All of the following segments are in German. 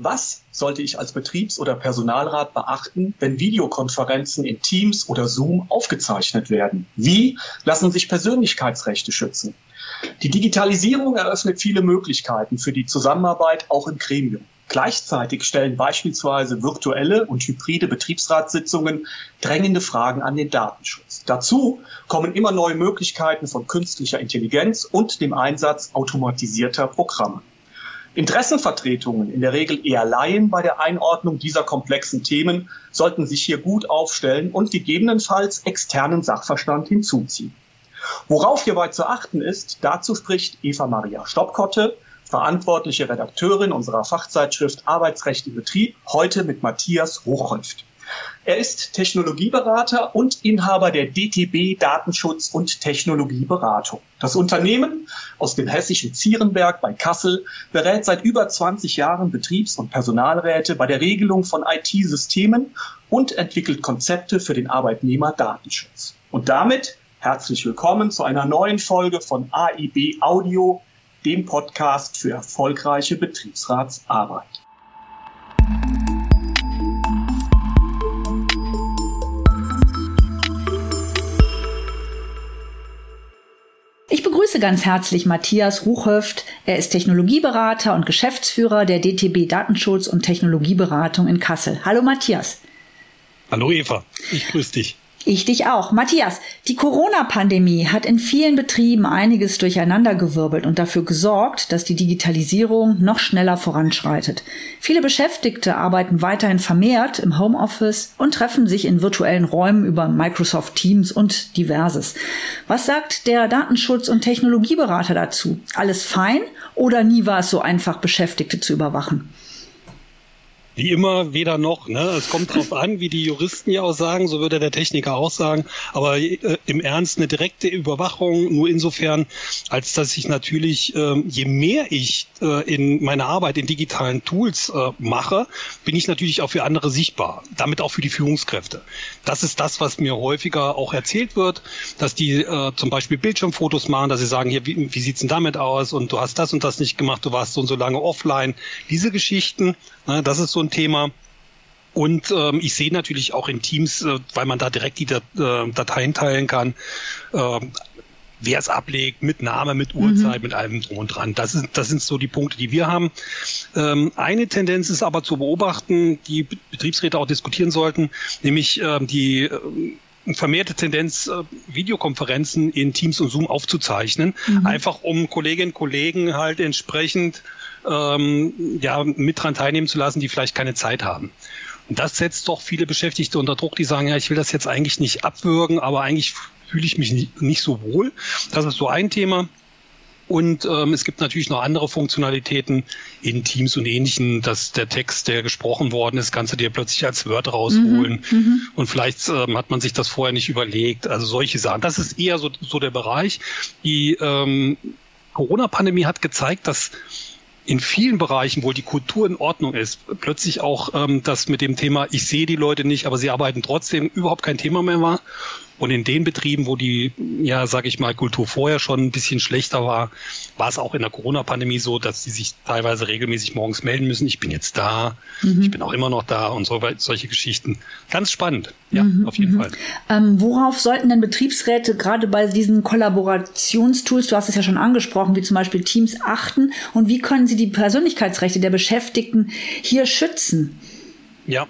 Was sollte ich als Betriebs- oder Personalrat beachten, wenn Videokonferenzen in Teams oder Zoom aufgezeichnet werden? Wie lassen sich Persönlichkeitsrechte schützen? Die Digitalisierung eröffnet viele Möglichkeiten für die Zusammenarbeit auch im Gremium. Gleichzeitig stellen beispielsweise virtuelle und hybride Betriebsratssitzungen drängende Fragen an den Datenschutz. Dazu kommen immer neue Möglichkeiten von künstlicher Intelligenz und dem Einsatz automatisierter Programme. Interessenvertretungen, in der Regel eher Laien bei der Einordnung dieser komplexen Themen, sollten sich hier gut aufstellen und gegebenenfalls externen Sachverstand hinzuziehen. Worauf hierbei zu achten ist, dazu spricht Eva Maria Stoppkotte, verantwortliche Redakteurin unserer Fachzeitschrift Arbeitsrecht im Betrieb, heute mit Matthias Hochhäuft. Er ist Technologieberater und Inhaber der DTB Datenschutz und Technologieberatung. Das Unternehmen aus dem hessischen Zierenberg bei Kassel berät seit über 20 Jahren Betriebs- und Personalräte bei der Regelung von IT-Systemen und entwickelt Konzepte für den Arbeitnehmerdatenschutz. Und damit herzlich willkommen zu einer neuen Folge von AIB Audio, dem Podcast für erfolgreiche Betriebsratsarbeit. Begrüße ganz herzlich Matthias Ruchhöft. Er ist Technologieberater und Geschäftsführer der DTB Datenschutz und Technologieberatung in Kassel. Hallo Matthias. Hallo Eva, ich grüße dich. Ich dich auch. Matthias, die Corona-Pandemie hat in vielen Betrieben einiges durcheinandergewirbelt und dafür gesorgt, dass die Digitalisierung noch schneller voranschreitet. Viele Beschäftigte arbeiten weiterhin vermehrt im Homeoffice und treffen sich in virtuellen Räumen über Microsoft Teams und diverses. Was sagt der Datenschutz- und Technologieberater dazu? Alles fein oder nie war es so einfach, Beschäftigte zu überwachen? Wie immer, weder noch. Ne? Es kommt drauf an, wie die Juristen ja auch sagen, so würde der Techniker auch sagen. Aber äh, im Ernst eine direkte Überwachung nur insofern, als dass ich natürlich, äh, je mehr ich äh, in meiner Arbeit in digitalen Tools äh, mache, bin ich natürlich auch für andere sichtbar. Damit auch für die Führungskräfte. Das ist das, was mir häufiger auch erzählt wird, dass die äh, zum Beispiel Bildschirmfotos machen, dass sie sagen, hier, wie, wie sieht's denn damit aus? Und du hast das und das nicht gemacht, du warst so und so lange offline. Diese Geschichten, ne, das ist so ein ein Thema. Und ähm, ich sehe natürlich auch in Teams, äh, weil man da direkt die Dat äh, Dateien teilen kann, äh, wer es ablegt, mit Name, mit Uhrzeit, mhm. mit allem drum und dran. Das, ist, das sind so die Punkte, die wir haben. Ähm, eine Tendenz ist aber zu beobachten, die Betriebsräte auch diskutieren sollten, nämlich ähm, die äh, vermehrte Tendenz, äh, Videokonferenzen in Teams und Zoom aufzuzeichnen, mhm. einfach um Kolleginnen und Kollegen halt entsprechend ähm, ja, mit dran teilnehmen zu lassen, die vielleicht keine Zeit haben. Und das setzt doch viele Beschäftigte unter Druck, die sagen, ja, ich will das jetzt eigentlich nicht abwürgen, aber eigentlich fühle ich mich nicht, nicht so wohl. Das ist so ein Thema. Und ähm, es gibt natürlich noch andere Funktionalitäten in Teams und Ähnlichen, dass der Text, der gesprochen worden ist, kannst du dir plötzlich als Word rausholen. Mhm, mhm, und vielleicht ähm, hat man sich das vorher nicht überlegt. Also solche Sachen. Das ist eher so, so der Bereich. Die ähm, Corona-Pandemie hat gezeigt, dass in vielen Bereichen, wo die Kultur in Ordnung ist, plötzlich auch ähm, das mit dem Thema, ich sehe die Leute nicht, aber sie arbeiten trotzdem, überhaupt kein Thema mehr war. Und in den Betrieben, wo die, ja, sag ich mal, Kultur vorher schon ein bisschen schlechter war, war es auch in der Corona-Pandemie so, dass die sich teilweise regelmäßig morgens melden müssen. Ich bin jetzt da, mhm. ich bin auch immer noch da und so solche Geschichten. Ganz spannend, ja, mhm. auf jeden mhm. Fall. Ähm, worauf sollten denn Betriebsräte gerade bei diesen Kollaborationstools, du hast es ja schon angesprochen, wie zum Beispiel Teams achten und wie können sie die Persönlichkeitsrechte der Beschäftigten hier schützen? Ja,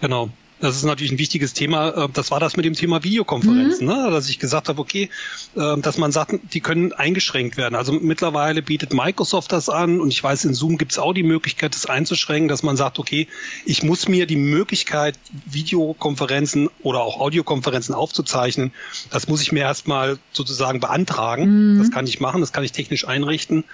genau. Das ist natürlich ein wichtiges Thema. Äh, das war das mit dem Thema Videokonferenzen, mhm. ne? dass ich gesagt habe, okay, äh, dass man sagt, die können eingeschränkt werden. Also mittlerweile bietet Microsoft das an und ich weiß, in Zoom gibt es auch die Möglichkeit, das einzuschränken, dass man sagt, okay, ich muss mir die Möglichkeit, Videokonferenzen oder auch Audiokonferenzen aufzuzeichnen, das muss ich mir erstmal sozusagen beantragen. Mhm. Das kann ich machen, das kann ich technisch einrichten.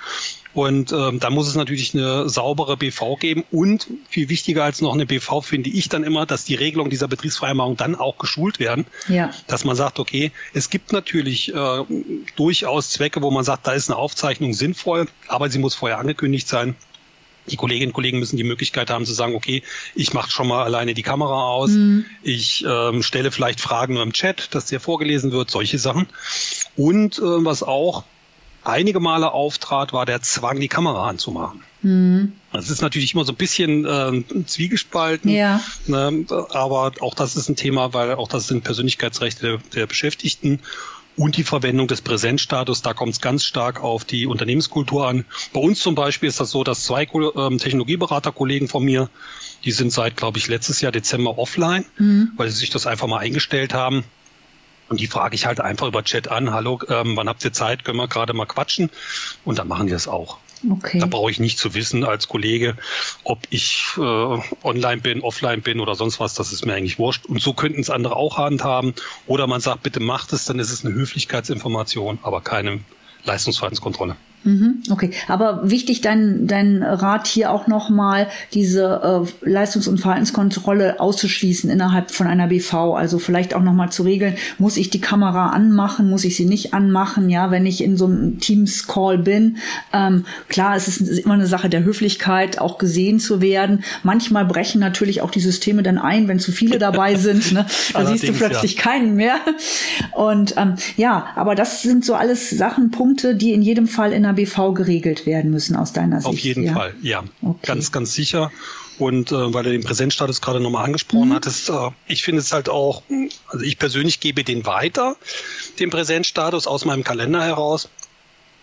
Und ähm, da muss es natürlich eine saubere BV geben und viel wichtiger als noch eine BV finde ich dann immer, dass die Regelungen dieser Betriebsvereinbarung dann auch geschult werden. Ja. Dass man sagt, okay, es gibt natürlich äh, durchaus Zwecke, wo man sagt, da ist eine Aufzeichnung sinnvoll, aber sie muss vorher angekündigt sein. Die Kolleginnen und Kollegen müssen die Möglichkeit haben zu sagen, okay, ich mache schon mal alleine die Kamera aus, mhm. ich ähm, stelle vielleicht Fragen nur im Chat, dass der vorgelesen wird, solche Sachen. Und äh, was auch einige Male auftrat, war der Zwang, die Kamera anzumachen. Mhm. Das ist natürlich immer so ein bisschen äh, zwiegespalten, ja. ne? aber auch das ist ein Thema, weil auch das sind Persönlichkeitsrechte der, der Beschäftigten und die Verwendung des Präsenzstatus. Da kommt es ganz stark auf die Unternehmenskultur an. Bei uns zum Beispiel ist das so, dass zwei ähm, Technologieberaterkollegen von mir, die sind seit, glaube ich, letztes Jahr Dezember offline, mhm. weil sie sich das einfach mal eingestellt haben. Und die frage ich halt einfach über Chat an, hallo, ähm, wann habt ihr Zeit, können wir gerade mal quatschen? Und dann machen die das auch. Okay. Da brauche ich nicht zu wissen als Kollege, ob ich äh, online bin, offline bin oder sonst was. Das ist mir eigentlich wurscht. Und so könnten es andere auch handhaben. Oder man sagt, bitte macht es, dann ist es eine Höflichkeitsinformation, aber keine Leistungsverhaltenskontrolle. Mhm, okay, aber wichtig dein, dein Rat hier auch nochmal, diese äh, Leistungs- und Verhaltenskontrolle auszuschließen innerhalb von einer BV. Also vielleicht auch nochmal zu regeln, muss ich die Kamera anmachen, muss ich sie nicht anmachen, ja, wenn ich in so einem Teams-Call bin. Ähm, klar, es ist immer eine Sache der Höflichkeit, auch gesehen zu werden. Manchmal brechen natürlich auch die Systeme dann ein, wenn zu viele dabei sind. Ne? Da siehst du plötzlich ja. keinen mehr. Und ähm, ja, aber das sind so alles Sachen, Punkte, die in jedem Fall in einer BV geregelt werden müssen aus deiner Sicht? Auf jeden ja? Fall, ja. Okay. Ganz, ganz sicher. Und äh, weil du den Präsenzstatus gerade nochmal angesprochen mhm. hattest, äh, ich finde es halt auch, also ich persönlich gebe den weiter, den Präsenzstatus aus meinem Kalender heraus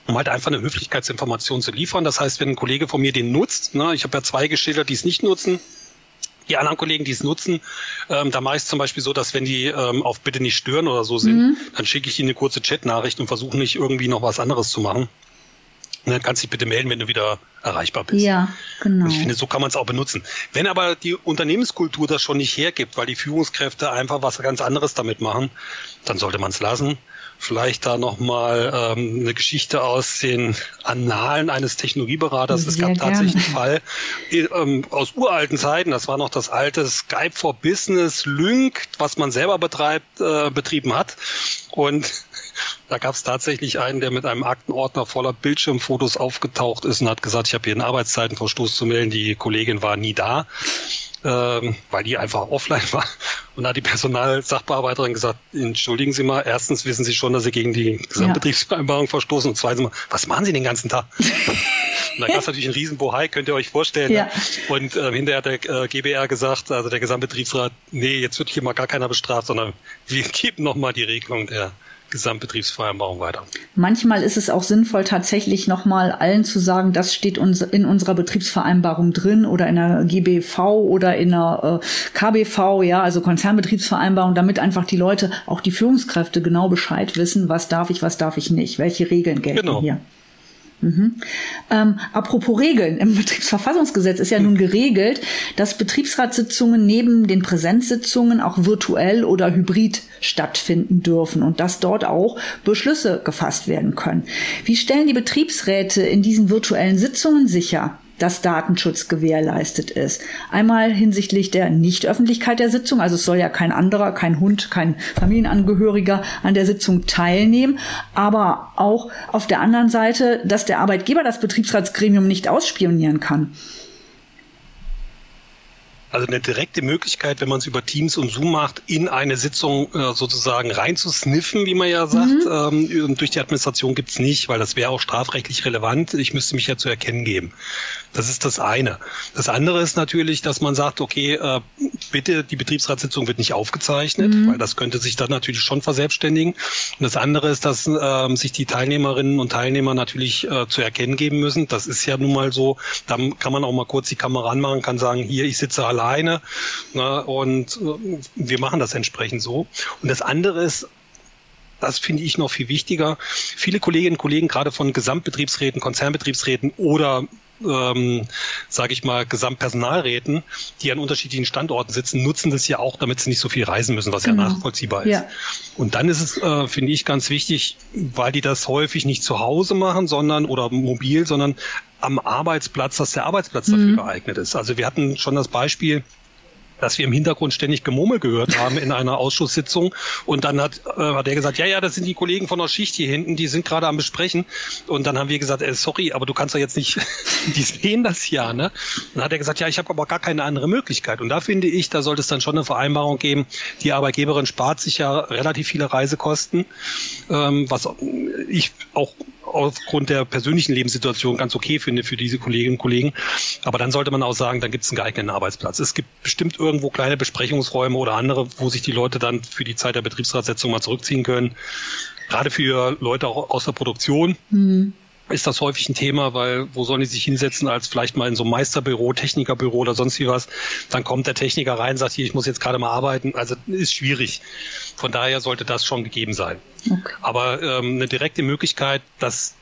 um halt einfach eine Höflichkeitsinformation zu liefern. Das heißt, wenn ein Kollege von mir den nutzt, ne, ich habe ja zwei geschildert, die es nicht nutzen, die anderen Kollegen, die es nutzen, ähm, da mache ich es zum Beispiel so, dass wenn die ähm, auf Bitte nicht stören oder so sind, mhm. dann schicke ich ihnen eine kurze Chatnachricht und versuche nicht irgendwie noch was anderes zu machen. Dann kannst dich bitte melden, wenn du wieder erreichbar bist. Ja, genau. Und ich finde, so kann man es auch benutzen. Wenn aber die Unternehmenskultur das schon nicht hergibt, weil die Führungskräfte einfach was ganz anderes damit machen, dann sollte man es lassen. Vielleicht da nochmal ähm, eine Geschichte aus den Annalen eines Technologieberaters. Sehr es gab gerne. tatsächlich einen Fall ähm, aus uralten Zeiten. Das war noch das alte Skype for Business Lync, was man selber betreibt, äh, betrieben hat. Und da gab es tatsächlich einen, der mit einem Aktenordner voller Bildschirmfotos aufgetaucht ist und hat gesagt, ich habe hier einen Arbeitszeitenverstoß zu melden. Die Kollegin war nie da, ähm, weil die einfach offline war. Und da hat die Personalsachbearbeiterin gesagt, entschuldigen Sie mal, erstens wissen Sie schon, dass Sie gegen die Gesamtbetriebsvereinbarung ja. verstoßen und zweitens mal, was machen Sie den ganzen Tag? Und da gab es natürlich einen riesen Bohai, könnt ihr euch vorstellen. Ja. Ne? Und äh, hinterher hat der äh, GBR gesagt, also der Gesamtbetriebsrat, nee, jetzt wird hier mal gar keiner bestraft, sondern wir geben nochmal die Regelung der Gesamtbetriebsvereinbarung weiter. Manchmal ist es auch sinnvoll, tatsächlich nochmal allen zu sagen, das steht uns in unserer Betriebsvereinbarung drin oder in der GBV oder in der äh, KBV, ja, also Konzernbetriebsvereinbarung, damit einfach die Leute, auch die Führungskräfte genau Bescheid wissen, was darf ich, was darf ich nicht, welche Regeln gelten genau. hier. Mhm. Ähm, apropos Regeln, im Betriebsverfassungsgesetz ist ja nun geregelt, dass Betriebsratssitzungen neben den Präsenzsitzungen auch virtuell oder hybrid stattfinden dürfen und dass dort auch Beschlüsse gefasst werden können. Wie stellen die Betriebsräte in diesen virtuellen Sitzungen sicher, dass Datenschutz gewährleistet ist. Einmal hinsichtlich der Nichtöffentlichkeit der Sitzung, also es soll ja kein anderer, kein Hund, kein Familienangehöriger an der Sitzung teilnehmen, aber auch auf der anderen Seite, dass der Arbeitgeber das Betriebsratsgremium nicht ausspionieren kann. Also eine direkte Möglichkeit, wenn man es über Teams und Zoom macht, in eine Sitzung äh, sozusagen reinzusniffen, wie man ja sagt. Mhm. Ähm, durch die Administration gibt's nicht, weil das wäre auch strafrechtlich relevant. Ich müsste mich ja zu erkennen geben. Das ist das eine. Das andere ist natürlich, dass man sagt, okay, äh, bitte, die Betriebsratssitzung wird nicht aufgezeichnet, mhm. weil das könnte sich dann natürlich schon verselbstständigen. Und das andere ist, dass äh, sich die Teilnehmerinnen und Teilnehmer natürlich äh, zu erkennen geben müssen. Das ist ja nun mal so. Dann kann man auch mal kurz die Kamera anmachen, kann sagen, hier, ich sitze alleine. Ne, und äh, wir machen das entsprechend so. Und das andere ist, das finde ich noch viel wichtiger. Viele Kolleginnen und Kollegen, gerade von Gesamtbetriebsräten, Konzernbetriebsräten oder ähm, sage ich mal, Gesamtpersonalräten, die an unterschiedlichen Standorten sitzen, nutzen das ja auch, damit sie nicht so viel reisen müssen, was genau. ja nachvollziehbar ist. Ja. Und dann ist es, äh, finde ich, ganz wichtig, weil die das häufig nicht zu Hause machen, sondern oder mobil, sondern am Arbeitsplatz, dass der Arbeitsplatz mhm. dafür geeignet ist. Also wir hatten schon das Beispiel, dass wir im Hintergrund ständig Gemurmel gehört haben in einer Ausschusssitzung. Und dann hat, äh, hat er gesagt, ja, ja, das sind die Kollegen von der Schicht hier hinten, die sind gerade am Besprechen. Und dann haben wir gesagt, äh, sorry, aber du kannst doch jetzt nicht, die sehen das ja, ne? Dann hat er gesagt, ja, ich habe aber gar keine andere Möglichkeit. Und da finde ich, da sollte es dann schon eine Vereinbarung geben. Die Arbeitgeberin spart sich ja relativ viele Reisekosten, ähm, was ich auch aufgrund der persönlichen Lebenssituation ganz okay finde für diese Kolleginnen und Kollegen. Aber dann sollte man auch sagen, dann gibt es einen geeigneten Arbeitsplatz. Es gibt bestimmt irgendwo kleine Besprechungsräume oder andere, wo sich die Leute dann für die Zeit der Betriebsratssitzung mal zurückziehen können. Gerade für Leute auch aus der Produktion. Mhm ist das häufig ein Thema, weil wo sollen die sich hinsetzen als vielleicht mal in so einem Meisterbüro, Technikerbüro oder sonst wie was. Dann kommt der Techniker rein, sagt hier, ich muss jetzt gerade mal arbeiten. Also ist schwierig. Von daher sollte das schon gegeben sein. Okay. Aber ähm, eine direkte Möglichkeit, dass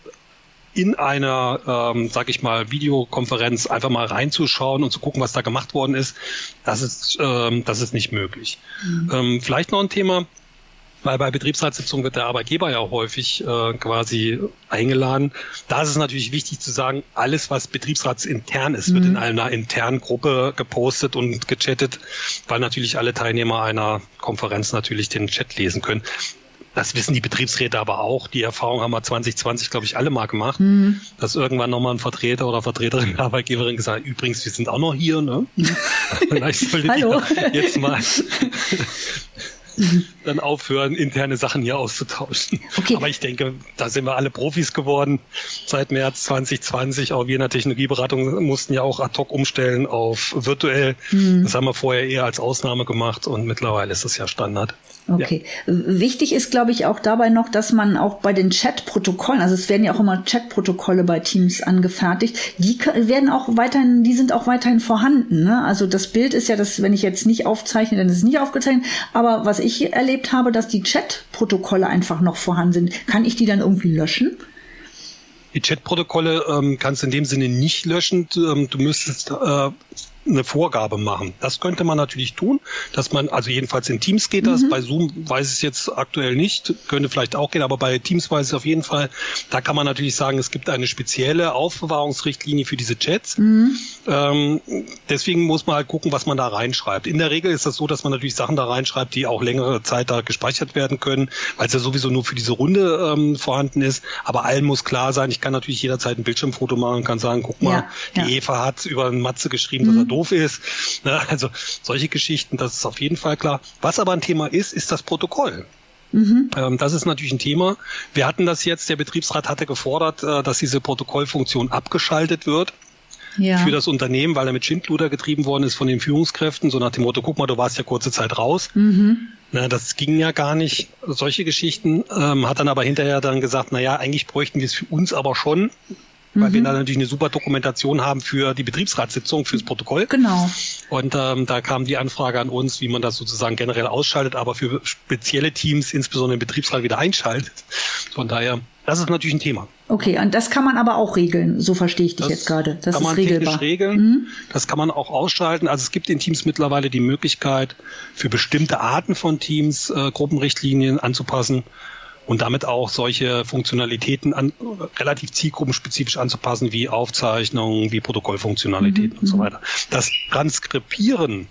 in einer, ähm, sag ich mal, Videokonferenz einfach mal reinzuschauen und zu gucken, was da gemacht worden ist, das ist, ähm, das ist nicht möglich. Mhm. Ähm, vielleicht noch ein Thema, weil bei Betriebsratssitzungen wird der Arbeitgeber ja häufig äh, quasi eingeladen. Da ist es natürlich wichtig zu sagen, alles, was betriebsratsintern ist, mhm. wird in einer internen Gruppe gepostet und gechattet, weil natürlich alle Teilnehmer einer Konferenz natürlich den Chat lesen können. Das wissen die Betriebsräte aber auch. Die Erfahrung haben wir 2020, glaube ich, alle mal gemacht, mhm. dass irgendwann nochmal ein Vertreter oder Vertreterin der Arbeitgeberin gesagt hat, übrigens, wir sind auch noch hier, ne? Vielleicht solltet ihr jetzt mal dann aufhören, interne Sachen hier auszutauschen. Okay. Aber ich denke, da sind wir alle Profis geworden seit März 2020. Auch wir in der Technologieberatung mussten ja auch ad hoc umstellen auf virtuell. Mhm. Das haben wir vorher eher als Ausnahme gemacht und mittlerweile ist es ja Standard. Okay. Ja. Wichtig ist, glaube ich, auch dabei noch, dass man auch bei den Chat-Protokollen, also es werden ja auch immer Chat-Protokolle bei Teams angefertigt, die werden auch weiterhin, die sind auch weiterhin vorhanden. Ne? Also das Bild ist ja, dass wenn ich jetzt nicht aufzeichne, dann ist es nicht aufgezeichnet. Aber was ich erlebt habe, dass die Chat-Protokolle einfach noch vorhanden sind. Kann ich die dann irgendwie löschen? Die Chat-Protokolle ähm, kannst du in dem Sinne nicht löschen. Ähm, du müsstest äh, eine Vorgabe machen. Das könnte man natürlich tun, dass man, also jedenfalls in Teams geht das, mhm. bei Zoom weiß ich es jetzt aktuell nicht, könnte vielleicht auch gehen, aber bei Teams weiß ich es auf jeden Fall. Da kann man natürlich sagen, es gibt eine spezielle Aufbewahrungsrichtlinie für diese Chats. Mhm. Ähm, deswegen muss man halt gucken, was man da reinschreibt. In der Regel ist das so, dass man natürlich Sachen da reinschreibt, die auch längere Zeit da gespeichert werden können, weil es ja sowieso nur für diese Runde ähm, vorhanden ist. Aber allen muss klar sein, ich kann natürlich jederzeit ein Bildschirmfoto machen und kann sagen, guck mal, ja, die ja. Eva hat über Matze geschrieben, mhm. dass er doof ist. Ne? Also solche Geschichten, das ist auf jeden Fall klar. Was aber ein Thema ist, ist das Protokoll. Mhm. Ähm, das ist natürlich ein Thema. Wir hatten das jetzt, der Betriebsrat hatte gefordert, äh, dass diese Protokollfunktion abgeschaltet wird. Ja. für das Unternehmen, weil er mit Schindluder getrieben worden ist von den Führungskräften, so nach dem Motto, guck mal, du warst ja kurze Zeit raus. Mhm. Na, das ging ja gar nicht, solche Geschichten, ähm, hat dann aber hinterher dann gesagt, na ja, eigentlich bräuchten wir es für uns aber schon, weil mhm. wir da natürlich eine super Dokumentation haben für die Betriebsratssitzung, fürs Protokoll. Genau. Und ähm, da kam die Anfrage an uns, wie man das sozusagen generell ausschaltet, aber für spezielle Teams, insbesondere im Betriebsrat, wieder einschaltet. Von daher, das ist natürlich ein Thema. Okay, und das kann man aber auch regeln, so verstehe ich dich das jetzt gerade. Das kann ist man regelbar. regeln. Mhm. Das kann man auch ausschalten. Also es gibt in Teams mittlerweile die Möglichkeit, für bestimmte Arten von Teams äh, Gruppenrichtlinien anzupassen und damit auch solche Funktionalitäten an, relativ zielgruppenspezifisch anzupassen, wie Aufzeichnungen, wie Protokollfunktionalitäten mhm. und so mhm. weiter. Das Transkribieren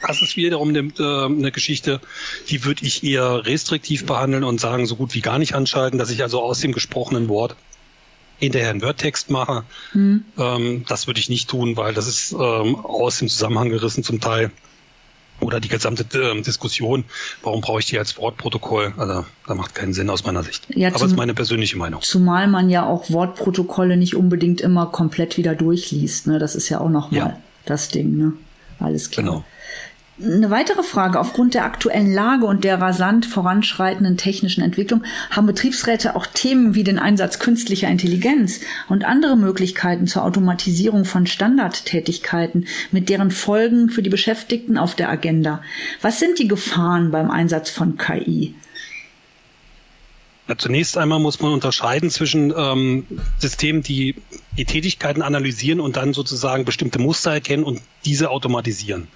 das ist wiederum eine, äh, eine Geschichte, die würde ich eher restriktiv behandeln und sagen, so gut wie gar nicht anschalten, dass ich also aus dem gesprochenen Wort hinterher einen Wordtext mache. Mhm. Ähm, das würde ich nicht tun, weil das ist ähm, aus dem Zusammenhang gerissen zum Teil oder die gesamte äh, Diskussion, warum brauche ich die als Wortprotokoll? Also da macht keinen Sinn aus meiner Sicht. Ja, Aber es ist meine persönliche Meinung. Zumal man ja auch Wortprotokolle nicht unbedingt immer komplett wieder durchliest. Ne? Das ist ja auch nochmal ja. das Ding. Ne? Alles klar. Genau. Eine weitere Frage. Aufgrund der aktuellen Lage und der rasant voranschreitenden technischen Entwicklung haben Betriebsräte auch Themen wie den Einsatz künstlicher Intelligenz und andere Möglichkeiten zur Automatisierung von Standardtätigkeiten mit deren Folgen für die Beschäftigten auf der Agenda. Was sind die Gefahren beim Einsatz von KI? Ja, zunächst einmal muss man unterscheiden zwischen ähm, Systemen, die die Tätigkeiten analysieren und dann sozusagen bestimmte Muster erkennen und diese automatisieren.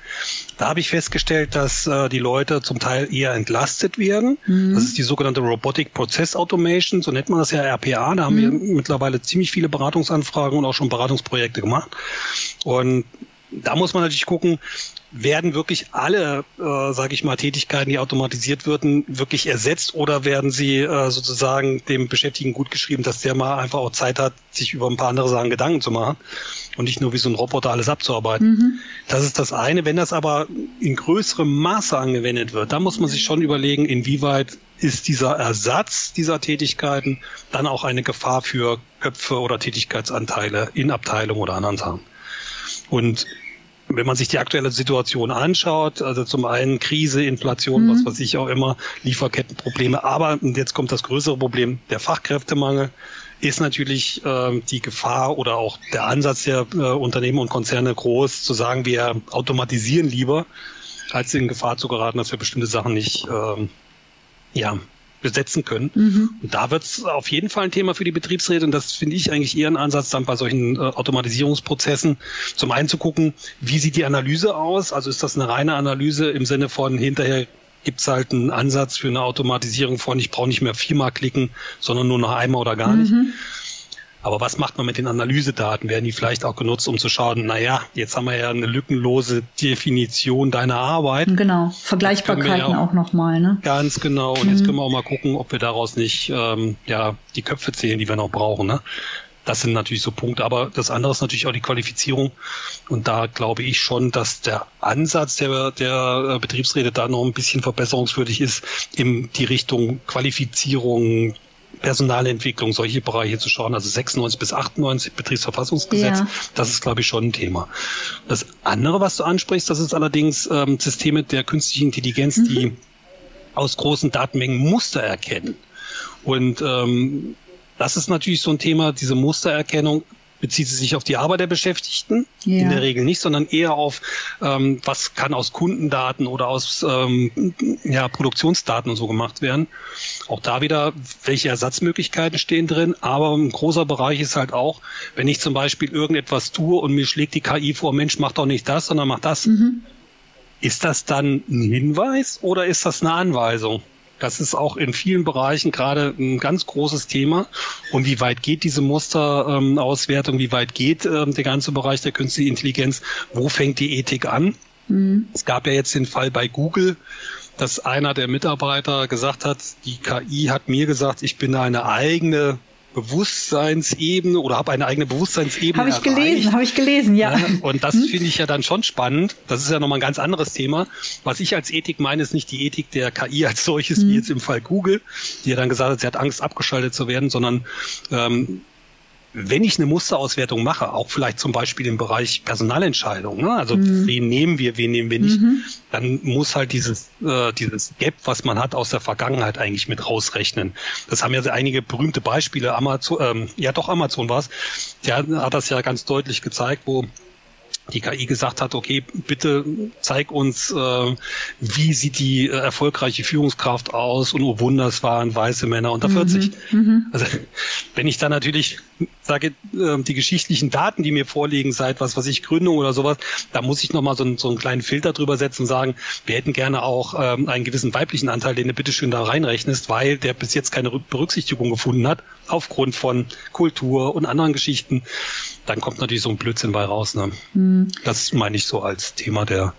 Da habe ich festgestellt, dass äh, die Leute zum Teil eher entlastet werden. Mhm. Das ist die sogenannte Robotic Process Automation, so nennt man das ja RPA. Da haben mhm. wir mittlerweile ziemlich viele Beratungsanfragen und auch schon Beratungsprojekte gemacht. Und da muss man natürlich gucken, werden wirklich alle, äh, sage ich mal, Tätigkeiten, die automatisiert würden, wirklich ersetzt oder werden sie äh, sozusagen dem Beschäftigten gut geschrieben, dass der mal einfach auch Zeit hat, sich über ein paar andere Sachen Gedanken zu machen und nicht nur wie so ein Roboter alles abzuarbeiten. Mhm. Das ist das eine. Wenn das aber in größerem Maße angewendet wird, dann muss man sich schon überlegen, inwieweit ist dieser Ersatz dieser Tätigkeiten dann auch eine Gefahr für Köpfe oder Tätigkeitsanteile in Abteilungen oder anderen Sachen. Und wenn man sich die aktuelle Situation anschaut, also zum einen Krise, Inflation, mhm. was weiß ich auch immer, Lieferkettenprobleme, aber jetzt kommt das größere Problem, der Fachkräftemangel, ist natürlich äh, die Gefahr oder auch der Ansatz der äh, Unternehmen und Konzerne groß, zu sagen, wir automatisieren lieber, als in Gefahr zu geraten, dass wir bestimmte Sachen nicht äh, ja, besetzen können. Mhm. Und da wird es auf jeden Fall ein Thema für die Betriebsräte und das finde ich eigentlich eher ein Ansatz dann bei solchen äh, Automatisierungsprozessen. Zum einen zu gucken, wie sieht die Analyse aus? Also ist das eine reine Analyse im Sinne von hinterher gibt's halt einen Ansatz für eine Automatisierung von, ich brauche nicht mehr viermal klicken, sondern nur noch einmal oder gar nicht. Aber was macht man mit den Analysedaten? Werden die vielleicht auch genutzt, um zu schauen, naja, jetzt haben wir ja eine lückenlose Definition deiner Arbeit. Genau, Vergleichbarkeiten ja auch, auch nochmal, ne? Ganz genau. Und mhm. jetzt können wir auch mal gucken, ob wir daraus nicht ähm, ja die Köpfe zählen, die wir noch brauchen. Ne? Das sind natürlich so Punkte. Aber das andere ist natürlich auch die Qualifizierung. Und da glaube ich schon, dass der Ansatz der, der äh, Betriebsräte da noch ein bisschen verbesserungswürdig ist in die Richtung Qualifizierung, Personalentwicklung, solche Bereiche zu schauen, also 96 bis 98 Betriebsverfassungsgesetz, ja. das ist, glaube ich, schon ein Thema. Das andere, was du ansprichst, das ist allerdings ähm, Systeme der künstlichen Intelligenz, mhm. die aus großen Datenmengen Muster erkennen. Und ähm, das ist natürlich so ein Thema, diese Mustererkennung bezieht sie sich auf die Arbeit der Beschäftigten? Ja. In der Regel nicht, sondern eher auf, ähm, was kann aus Kundendaten oder aus ähm, ja, Produktionsdaten und so gemacht werden. Auch da wieder, welche Ersatzmöglichkeiten stehen drin. Aber ein großer Bereich ist halt auch, wenn ich zum Beispiel irgendetwas tue und mir schlägt die KI vor, Mensch, mach doch nicht das, sondern mach das. Mhm. Ist das dann ein Hinweis oder ist das eine Anweisung? Das ist auch in vielen Bereichen gerade ein ganz großes Thema. Und wie weit geht diese Musterauswertung? wie weit geht ähm, der ganze Bereich der künstlichen Intelligenz? Wo fängt die Ethik an? Mhm. Es gab ja jetzt den Fall bei Google, dass einer der Mitarbeiter gesagt hat, die KI hat mir gesagt, ich bin eine eigene Bewusstseinsebene oder habe eine eigene Bewusstseinsebene. Habe ich erreicht. gelesen, habe ich gelesen, ja. und das hm? finde ich ja dann schon spannend. Das ist ja nochmal ein ganz anderes Thema. Was ich als Ethik meine, ist nicht die Ethik der KI als solches, hm. wie jetzt im Fall Google, die ja dann gesagt hat, sie hat Angst, abgeschaltet zu werden, sondern ähm, wenn ich eine Musterauswertung mache, auch vielleicht zum Beispiel im Bereich Personalentscheidungen, ne? also mhm. wen nehmen wir, wen nehmen wir nicht, mhm. dann muss halt dieses, äh, dieses Gap, was man hat aus der Vergangenheit eigentlich mit rausrechnen. Das haben ja einige berühmte Beispiele, Amazon, ähm, ja doch Amazon war es, der hat das ja ganz deutlich gezeigt, wo die KI gesagt hat, okay, bitte zeig uns, äh, wie sieht die äh, erfolgreiche Führungskraft aus und oh Wunder, es waren weiße Männer unter 40. Mhm, mhm. Also wenn ich dann natürlich sage, äh, die geschichtlichen Daten, die mir vorliegen, seit was weiß ich, Gründung oder sowas, da muss ich nochmal so, einen, so einen kleinen Filter drüber setzen und sagen, wir hätten gerne auch ähm, einen gewissen weiblichen Anteil, den du bitteschön da reinrechnest, weil der bis jetzt keine Berücksichtigung gefunden hat, aufgrund von Kultur und anderen Geschichten. Dann kommt natürlich so ein Blödsinn bei raus. Ne? Mhm. Das meine ich so als Thema der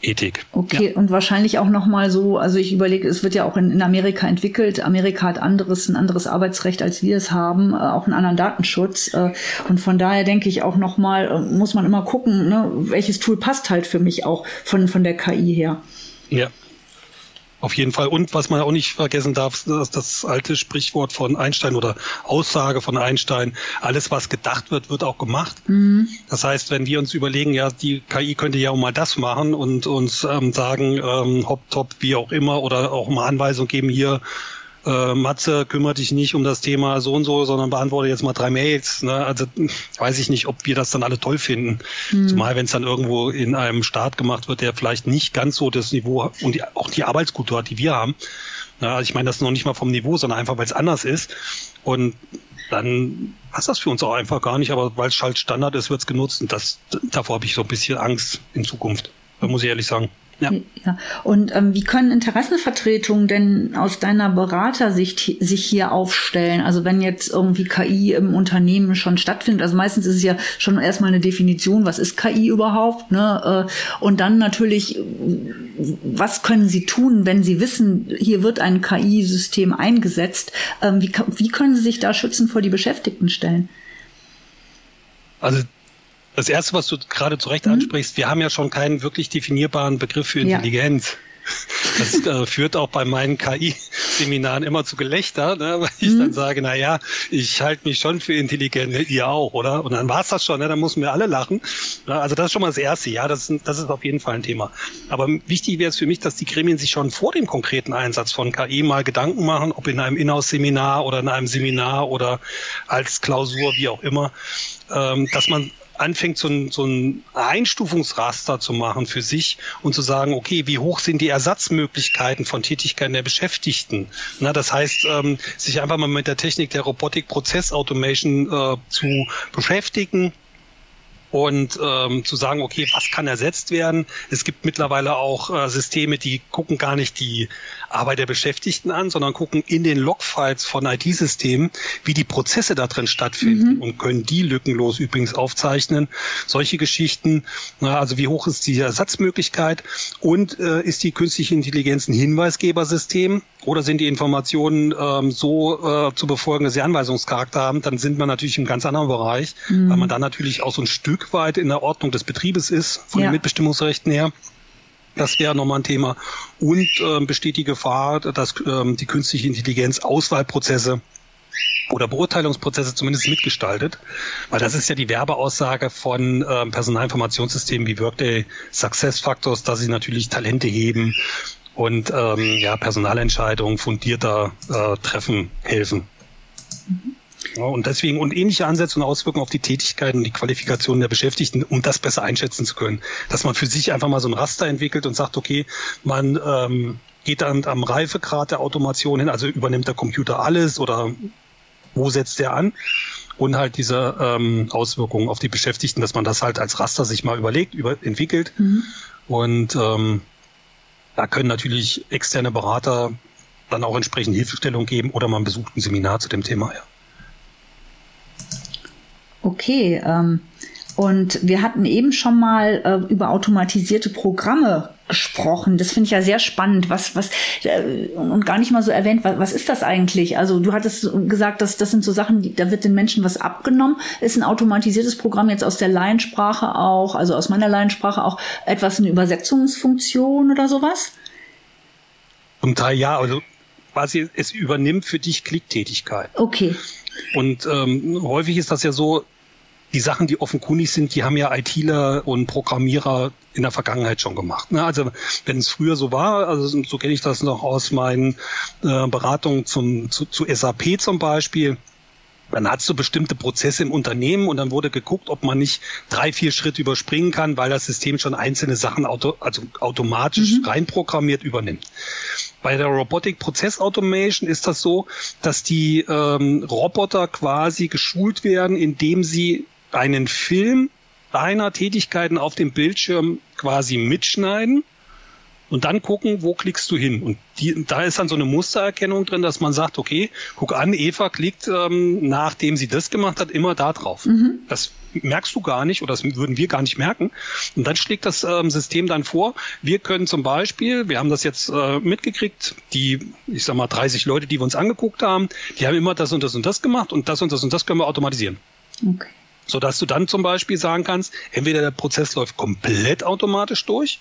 Ethik. Okay, ja. und wahrscheinlich auch nochmal so, also ich überlege, es wird ja auch in, in, Amerika entwickelt. Amerika hat anderes, ein anderes Arbeitsrecht, als wir es haben, äh, auch einen anderen Datenschutz. Äh, und von daher denke ich auch nochmal, äh, muss man immer gucken, ne, welches Tool passt halt für mich auch von, von der KI her. Ja, auf jeden Fall. Und was man auch nicht vergessen darf, ist das alte Sprichwort von Einstein oder Aussage von Einstein, alles was gedacht wird, wird auch gemacht. Mhm. Das heißt, wenn wir uns überlegen, ja, die KI könnte ja auch mal das machen und uns ähm, sagen, ähm, hopp, top, wie auch immer, oder auch mal Anweisung geben, hier, äh, Matze, kümmere dich nicht um das Thema so und so, sondern beantworte jetzt mal drei Mails. Ne? Also weiß ich nicht, ob wir das dann alle toll finden. Mhm. Zumal wenn es dann irgendwo in einem Staat gemacht wird, der vielleicht nicht ganz so das Niveau und die, auch die Arbeitskultur hat, die wir haben. Ja, ich meine das noch nicht mal vom Niveau, sondern einfach, weil es anders ist. Und dann passt das für uns auch einfach gar nicht, aber weil es halt Standard ist, wird es genutzt. Und das, davor habe ich so ein bisschen Angst in Zukunft. Muss ich ehrlich sagen. Ja. ja. Und ähm, wie können Interessenvertretungen denn aus deiner Beratersicht sich hier aufstellen? Also wenn jetzt irgendwie KI im Unternehmen schon stattfindet, also meistens ist es ja schon erstmal eine Definition, was ist KI überhaupt? Ne? Äh, und dann natürlich, was können sie tun, wenn sie wissen, hier wird ein KI-System eingesetzt? Ähm, wie, wie können sie sich da schützen vor die Beschäftigten stellen? Also das erste, was du gerade zu Recht mhm. ansprichst, wir haben ja schon keinen wirklich definierbaren Begriff für Intelligenz. Das äh, führt auch bei meinen KI-Seminaren immer zu Gelächter, ne, weil ich mhm. dann sage, na ja, ich halte mich schon für intelligent, ne, ihr auch, oder? Und dann war's das schon, ne? dann müssen wir alle lachen. Ja, also das ist schon mal das Erste, ja, das ist, das ist auf jeden Fall ein Thema. Aber wichtig wäre es für mich, dass die Gremien sich schon vor dem konkreten Einsatz von KI mal Gedanken machen, ob in einem Inhouse-Seminar oder in einem Seminar oder als Klausur, wie auch immer, ähm, dass man anfängt, so ein, so ein Einstufungsraster zu machen für sich und zu sagen, okay, wie hoch sind die Ersatzmöglichkeiten von Tätigkeiten der Beschäftigten? Na, das heißt, ähm, sich einfach mal mit der Technik der Robotik Prozessautomation äh, zu beschäftigen und ähm, zu sagen, okay, was kann ersetzt werden. Es gibt mittlerweile auch äh, Systeme, die gucken gar nicht die Arbeit der Beschäftigten an, sondern gucken in den Logfiles von IT-Systemen, wie die Prozesse da drin stattfinden mhm. und können die lückenlos übrigens aufzeichnen. Solche Geschichten, na, also wie hoch ist die Ersatzmöglichkeit und äh, ist die künstliche Intelligenz ein Hinweisgebersystem oder sind die Informationen ähm, so äh, zu befolgen, dass sie Anweisungscharakter haben, dann sind wir natürlich im ganz anderen Bereich, mhm. weil man dann natürlich auch so ein Stück weit in der Ordnung des Betriebes ist, von ja. den Mitbestimmungsrechten her. Das wäre nochmal ein Thema. Und ähm, besteht die Gefahr, dass ähm, die künstliche Intelligenz Auswahlprozesse oder Beurteilungsprozesse zumindest mitgestaltet, weil das ist ja die Werbeaussage von ähm, Personalinformationssystemen wie Workday Success Factors, dass sie natürlich Talente heben und ähm, ja Personalentscheidungen fundierter äh, treffen helfen. Mhm. Ja, und deswegen und ähnliche Ansätze und Auswirkungen auf die Tätigkeiten und die Qualifikationen der Beschäftigten, um das besser einschätzen zu können. Dass man für sich einfach mal so ein Raster entwickelt und sagt, okay, man ähm, geht dann am Reifegrad der Automation hin, also übernimmt der Computer alles oder wo setzt der an? Und halt diese ähm, Auswirkungen auf die Beschäftigten, dass man das halt als Raster sich mal überlegt, über, entwickelt. Mhm. Und ähm, da können natürlich externe Berater dann auch entsprechend Hilfestellung geben oder man besucht ein Seminar zu dem Thema. Ja. Okay, ähm, und wir hatten eben schon mal äh, über automatisierte Programme gesprochen. Das finde ich ja sehr spannend. Was, was, äh, und gar nicht mal so erwähnt, was, was ist das eigentlich? Also du hattest gesagt, dass das sind so Sachen, die, da wird den Menschen was abgenommen. Ist ein automatisiertes Programm jetzt aus der Laiensprache auch, also aus meiner Laiensprache auch etwas eine Übersetzungsfunktion oder sowas? Zum Teil ja, also quasi es übernimmt für dich Klicktätigkeit. Okay. Und ähm, häufig ist das ja so, die Sachen, die offenkundig sind, die haben ja ITler und Programmierer in der Vergangenheit schon gemacht. Ne? Also wenn es früher so war, also so kenne ich das noch aus meinen äh, Beratungen zum, zu, zu SAP zum Beispiel, dann hast du bestimmte Prozesse im Unternehmen und dann wurde geguckt, ob man nicht drei, vier Schritte überspringen kann, weil das System schon einzelne Sachen auto, also automatisch mhm. reinprogrammiert übernimmt. Bei der Robotic Process Automation ist das so, dass die ähm, Roboter quasi geschult werden, indem sie einen Film deiner Tätigkeiten auf dem Bildschirm quasi mitschneiden und dann gucken, wo klickst du hin. Und die, da ist dann so eine Mustererkennung drin, dass man sagt, okay, guck an, Eva klickt, ähm, nachdem sie das gemacht hat, immer da drauf. Mhm. Das merkst du gar nicht oder das würden wir gar nicht merken. Und dann schlägt das ähm, System dann vor, wir können zum Beispiel, wir haben das jetzt äh, mitgekriegt, die, ich sag mal, 30 Leute, die wir uns angeguckt haben, die haben immer das und das und das gemacht und das und das und das können wir automatisieren. Okay sodass du dann zum Beispiel sagen kannst, entweder der Prozess läuft komplett automatisch durch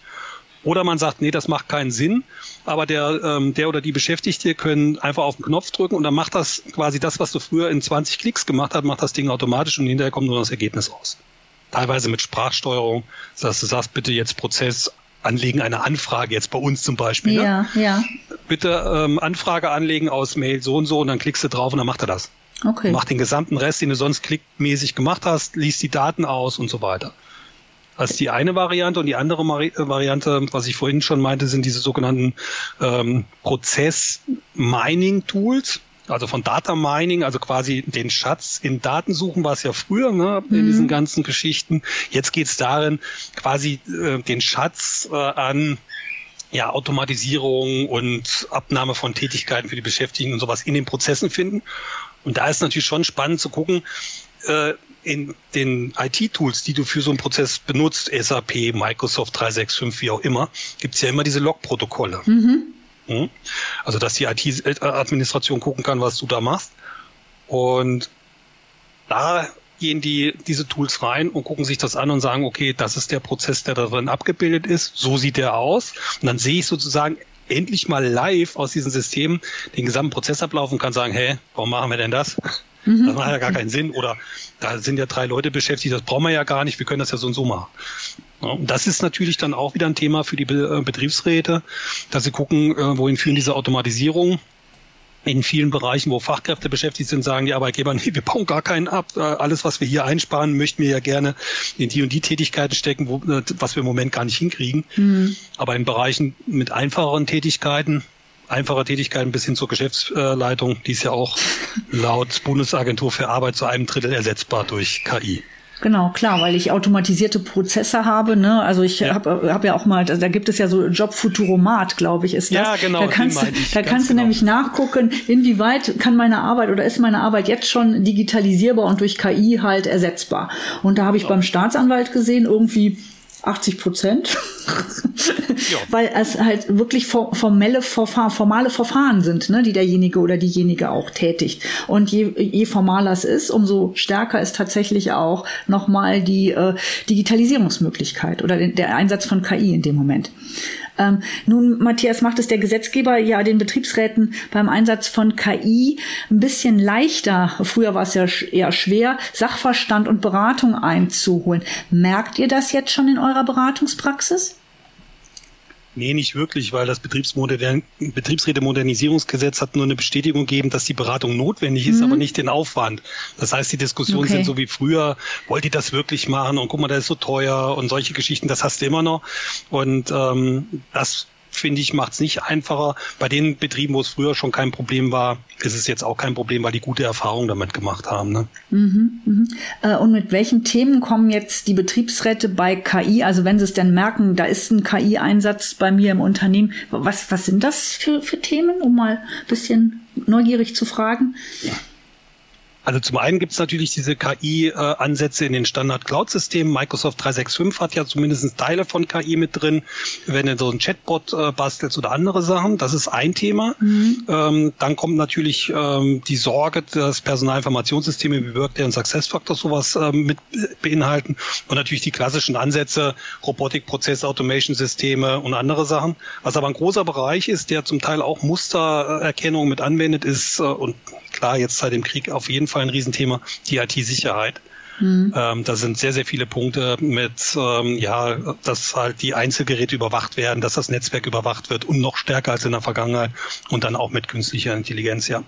oder man sagt, nee, das macht keinen Sinn, aber der, ähm, der oder die Beschäftigte können einfach auf den Knopf drücken und dann macht das quasi das, was du früher in 20 Klicks gemacht hast, macht das Ding automatisch und hinterher kommt nur das Ergebnis raus. Teilweise mit Sprachsteuerung, dass du sagst, bitte jetzt Prozess anlegen eine Anfrage, jetzt bei uns zum Beispiel. Ne? Ja, ne? ja. Bitte ähm, Anfrage anlegen aus Mail so und so und dann klickst du drauf und dann macht er das. Okay. Macht den gesamten Rest, den du sonst klickmäßig gemacht hast, liest die Daten aus und so weiter. Das ist die eine Variante und die andere Mari Variante, was ich vorhin schon meinte, sind diese sogenannten ähm, Prozess-Mining-Tools. Also von Data Mining, also quasi den Schatz in Daten suchen, war es ja früher, ne, in mhm. diesen ganzen Geschichten. Jetzt geht es darin, quasi äh, den Schatz äh, an ja, Automatisierung und Abnahme von Tätigkeiten für die Beschäftigten und sowas in den Prozessen finden. Und da ist natürlich schon spannend zu gucken, äh, in den IT-Tools, die du für so einen Prozess benutzt, SAP, Microsoft 365, wie auch immer, gibt's ja immer diese Log-Protokolle. Mhm. Mhm. Also, dass die IT-Administration gucken kann, was du da machst. Und da gehen die diese Tools rein und gucken sich das an und sagen, okay, das ist der Prozess, der darin abgebildet ist, so sieht der aus. Und dann sehe ich sozusagen endlich mal live aus diesem System den gesamten Prozessablauf und kann sagen, hey, warum machen wir denn das? Mhm. Das macht ja gar keinen Sinn. Oder da sind ja drei Leute beschäftigt, das brauchen wir ja gar nicht, wir können das ja so und so machen. und das ist natürlich dann auch wieder ein Thema für die äh, Betriebsräte, dass sie gucken, äh, wohin führen diese Automatisierung in vielen Bereichen, wo Fachkräfte beschäftigt sind, sagen die Arbeitgeber, nee, wir bauen gar keinen ab. Äh, alles, was wir hier einsparen, möchten wir ja gerne in die und die Tätigkeiten stecken, wo, was wir im Moment gar nicht hinkriegen. Mhm. Aber in Bereichen mit einfacheren Tätigkeiten, einfacher Tätigkeiten bis hin zur Geschäftsleitung, die ist ja auch laut Bundesagentur für Arbeit zu einem Drittel ersetzbar durch KI. Genau, klar, weil ich automatisierte Prozesse habe. Ne? Also ich ja. habe hab ja auch mal, da gibt es ja so Jobfuturomat, glaube ich, ist das. Ja, genau. Da kannst, du, da kannst genau. du nämlich nachgucken, inwieweit kann meine Arbeit oder ist meine Arbeit jetzt schon digitalisierbar und durch KI halt ersetzbar. Und da habe ich ja. beim Staatsanwalt gesehen, irgendwie 80 Prozent, weil es halt wirklich formelle Verfahren, formale Verfahren sind, ne, die derjenige oder diejenige auch tätigt. Und je, je formaler es ist, umso stärker ist tatsächlich auch nochmal die äh, Digitalisierungsmöglichkeit oder der Einsatz von KI in dem Moment. Ähm, nun, Matthias, macht es der Gesetzgeber ja den Betriebsräten beim Einsatz von KI ein bisschen leichter. Früher war es ja eher schwer, Sachverstand und Beratung einzuholen. Merkt ihr das jetzt schon in eurer Beratungspraxis? Nee, nicht wirklich, weil das Betriebsmodern Betriebsrätemodernisierungsgesetz hat nur eine Bestätigung gegeben, dass die Beratung notwendig ist, mhm. aber nicht den Aufwand. Das heißt, die Diskussionen okay. sind so wie früher, wollt ihr das wirklich machen und guck mal, das ist so teuer und solche Geschichten, das hast du immer noch. Und ähm, das finde ich, macht es nicht einfacher. Bei den Betrieben, wo es früher schon kein Problem war, ist es jetzt auch kein Problem, weil die gute Erfahrungen damit gemacht haben. Ne? Mhm, mhm. Äh, und mit welchen Themen kommen jetzt die Betriebsräte bei KI? Also wenn sie es denn merken, da ist ein KI-Einsatz bei mir im Unternehmen. Was, was sind das für, für Themen, um mal ein bisschen neugierig zu fragen? Ja. Also zum einen gibt es natürlich diese KI-Ansätze in den Standard-Cloud-Systemen. Microsoft 365 hat ja zumindest Teile von KI mit drin, wenn du so ein Chatbot äh, bastelst oder andere Sachen. Das ist ein Thema. Mhm. Ähm, dann kommt natürlich ähm, die Sorge, dass Personalinformationssysteme wie Workday und SuccessFactors sowas ähm, mit beinhalten. Und natürlich die klassischen Ansätze, Robotik, Prozess, Automation-Systeme und andere Sachen. Was aber ein großer Bereich ist, der zum Teil auch Mustererkennung mit anwendet, ist äh, und klar, jetzt seit dem Krieg auf jeden Fall ein Riesenthema, die IT-Sicherheit. Mhm. Ähm, da sind sehr, sehr viele Punkte mit, ähm, ja, dass halt die Einzelgeräte überwacht werden, dass das Netzwerk überwacht wird und noch stärker als in der Vergangenheit und dann auch mit künstlicher Intelligenz, ja.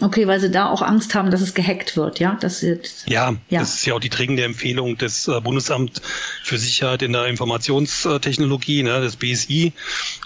Okay, weil sie da auch Angst haben, dass es gehackt wird, ja? Das jetzt, ja, ja, das ist ja auch die dringende Empfehlung des äh, Bundesamt für Sicherheit in der Informationstechnologie, ne, des BSI.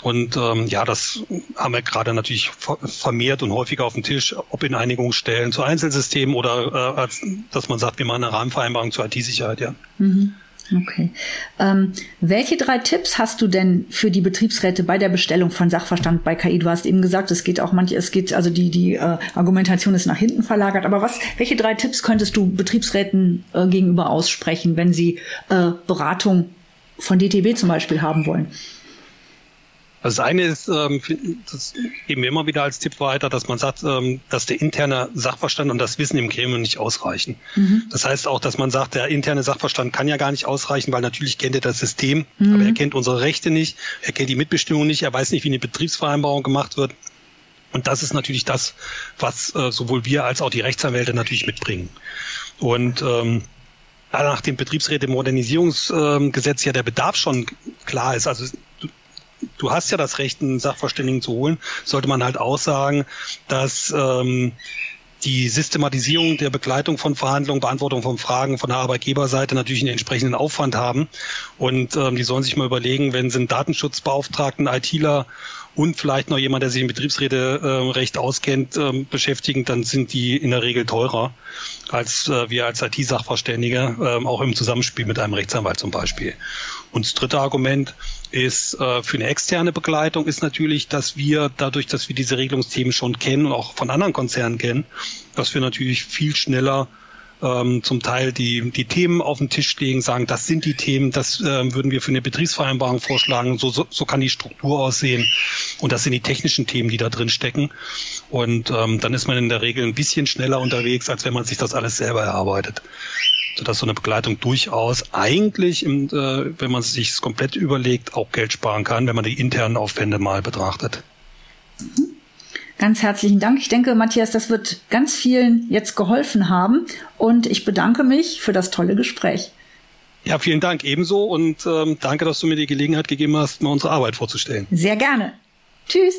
Und ähm, ja, das haben wir gerade natürlich vermehrt und häufiger auf dem Tisch, ob in Einigungsstellen zu Einzelsystemen oder äh, als, dass man sagt, wir machen eine Rahmenvereinbarung zur IT-Sicherheit, ja. Mhm. Okay. Ähm, welche drei Tipps hast du denn für die Betriebsräte bei der Bestellung von Sachverstand bei KI? Du hast eben gesagt, es geht auch manche, es geht, also die, die äh, Argumentation ist nach hinten verlagert. Aber was, welche drei Tipps könntest du Betriebsräten äh, gegenüber aussprechen, wenn sie äh, Beratung von DTB zum Beispiel haben wollen? Also das eine ist, ähm, das geben wir immer wieder als Tipp weiter, dass man sagt, ähm, dass der interne Sachverstand und das Wissen im Gremium nicht ausreichen. Mhm. Das heißt auch, dass man sagt, der interne Sachverstand kann ja gar nicht ausreichen, weil natürlich kennt er das System, mhm. aber er kennt unsere Rechte nicht, er kennt die Mitbestimmung nicht, er weiß nicht, wie eine Betriebsvereinbarung gemacht wird. Und das ist natürlich das, was äh, sowohl wir als auch die Rechtsanwälte natürlich mitbringen. Und ähm, nach dem Betriebsräte-Modernisierungsgesetz ja der Bedarf schon klar ist. Also du hast ja das Recht, einen Sachverständigen zu holen, sollte man halt auch sagen, dass ähm, die Systematisierung der Begleitung von Verhandlungen, Beantwortung von Fragen von der Arbeitgeberseite natürlich einen entsprechenden Aufwand haben. Und ähm, die sollen sich mal überlegen, wenn sie einen Datenschutzbeauftragten, ITler und vielleicht noch jemand, der sich im Betriebsräterecht äh, auskennt, äh, beschäftigen, dann sind die in der Regel teurer als äh, wir als IT-Sachverständige, äh, auch im Zusammenspiel mit einem Rechtsanwalt zum Beispiel. Und das dritte Argument ist äh, für eine externe Begleitung ist natürlich, dass wir dadurch, dass wir diese Regelungsthemen schon kennen und auch von anderen Konzernen kennen, dass wir natürlich viel schneller ähm, zum Teil die, die Themen auf den Tisch legen, sagen, das sind die Themen, das äh, würden wir für eine Betriebsvereinbarung vorschlagen, so, so, so kann die Struktur aussehen. Und das sind die technischen Themen, die da drin stecken. Und ähm, dann ist man in der Regel ein bisschen schneller unterwegs, als wenn man sich das alles selber erarbeitet. Sodass so eine Begleitung durchaus eigentlich, im, äh, wenn man es sich komplett überlegt, auch Geld sparen kann, wenn man die internen Aufwände mal betrachtet. Mhm. Ganz herzlichen Dank. Ich denke, Matthias, das wird ganz vielen jetzt geholfen haben. Und ich bedanke mich für das tolle Gespräch. Ja, vielen Dank ebenso und ähm, danke, dass du mir die Gelegenheit gegeben hast, mal unsere Arbeit vorzustellen. Sehr gerne. Tschüss.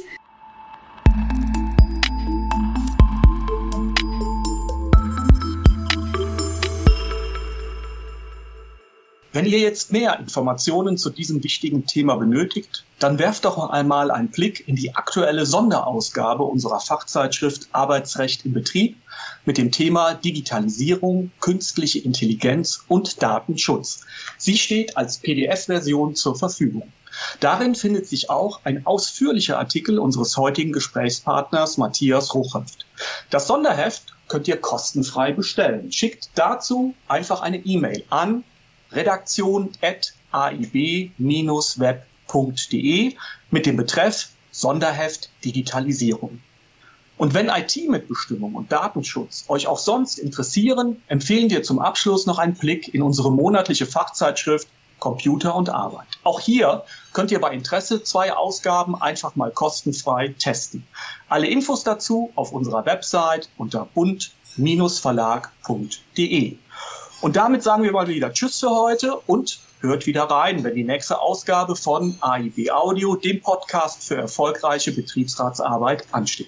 Wenn ihr jetzt mehr Informationen zu diesem wichtigen Thema benötigt, dann werft doch einmal einen Blick in die aktuelle Sonderausgabe unserer Fachzeitschrift Arbeitsrecht im Betrieb mit dem Thema Digitalisierung, künstliche Intelligenz und Datenschutz. Sie steht als PDF-Version zur Verfügung. Darin findet sich auch ein ausführlicher Artikel unseres heutigen Gesprächspartners Matthias Ruchhöft. Das Sonderheft könnt ihr kostenfrei bestellen. Schickt dazu einfach eine E-Mail an redaktion.aib-web.de mit dem Betreff Sonderheft Digitalisierung. Und wenn IT-Mitbestimmung und Datenschutz euch auch sonst interessieren, empfehlen wir zum Abschluss noch einen Blick in unsere monatliche Fachzeitschrift Computer und Arbeit. Auch hier könnt ihr bei Interesse zwei Ausgaben einfach mal kostenfrei testen. Alle Infos dazu auf unserer Website unter bund-verlag.de. Und damit sagen wir mal wieder Tschüss für heute und hört wieder rein, wenn die nächste Ausgabe von AIB Audio, dem Podcast für erfolgreiche Betriebsratsarbeit, ansteht.